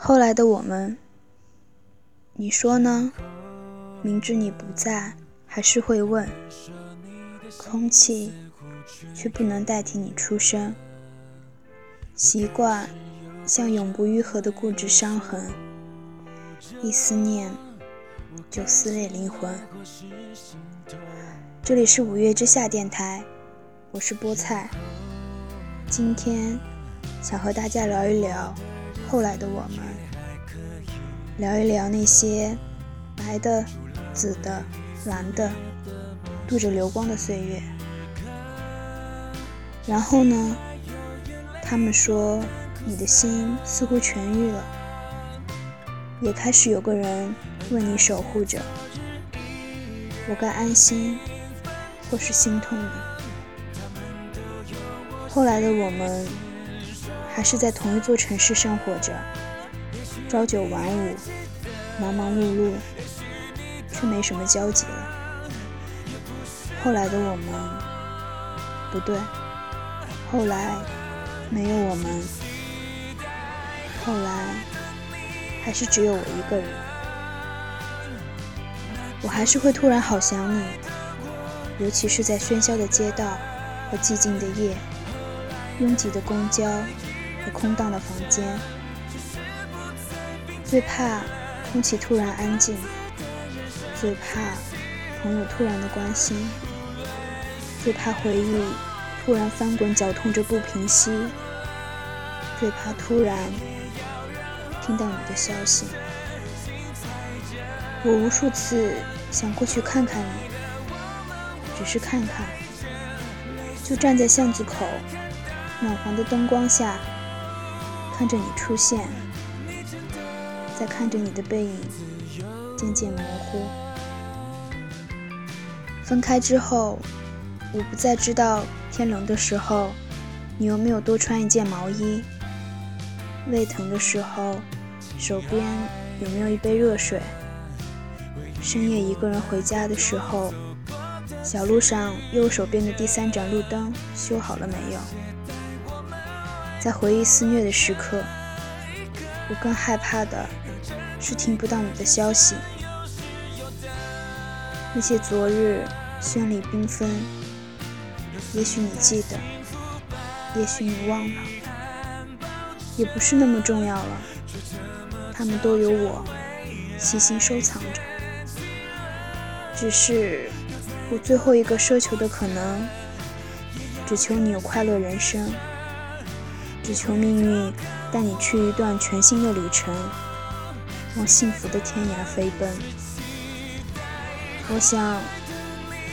后来的我们，你说呢？明知你不在，还是会问。空气，却不能代替你出声。习惯，像永不愈合的固执伤痕。一思念，就撕裂灵魂。这里是五月之下电台，我是菠菜。今天想和大家聊一聊后来的我们，聊一聊那些白的、紫的、蓝的，镀着流光的岁月。然后呢？他们说你的心似乎痊愈了，也开始有个人为你守护着。我该安心，或是心痛呢？后来的我们，还是在同一座城市生活着，朝九晚五，忙忙碌碌，却没什么交集了。后来的我们，不对，后来没有我们，后来还是只有我一个人。我还是会突然好想你，尤其是在喧嚣的街道和寂静的夜。拥挤的公交和空荡的房间，最怕空气突然安静，最怕朋友突然的关心，最怕回忆突然翻滚绞痛着不平息，最怕突然听到你的消息。我无数次想过去看看你，只是看看，就站在巷子口。暖黄的灯光下，看着你出现，再看着你的背影渐渐模糊。分开之后，我不再知道天冷的时候你有没有多穿一件毛衣；胃疼的时候，手边有没有一杯热水；深夜一个人回家的时候，小路上右手边的第三盏路灯修好了没有？在回忆肆虐的时刻，我更害怕的是听不到你的消息。那些昨日绚丽缤纷，也许你记得，也许你忘了，也不是那么重要了。他们都有我细心收藏着。只是我最后一个奢求的可能，只求你有快乐人生。只求命运带你去一段全新的旅程，往幸福的天涯飞奔。我想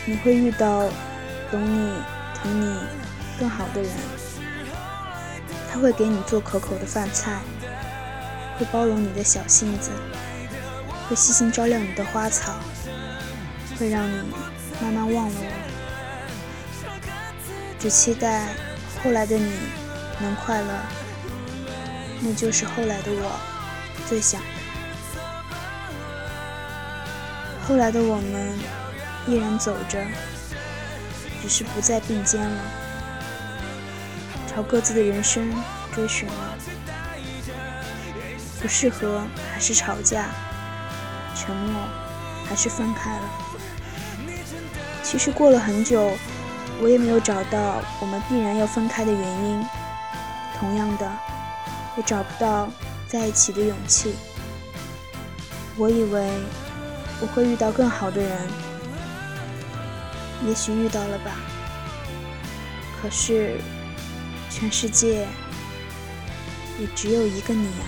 你会遇到懂你、疼你更好的人，他会给你做可口的饭菜，会包容你的小性子，会细心照料你的花草，会让你慢慢忘了我。只期待后来的你。能快乐，那就是后来的我最想。后来的我们依然走着，只是不再并肩了，朝各自的人生追寻了。不适合还是吵架，沉默还是分开了。其实过了很久，我也没有找到我们必然要分开的原因。同样的，也找不到在一起的勇气。我以为我会遇到更好的人，也许遇到了吧。可是，全世界也只有一个你啊。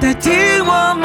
代替我。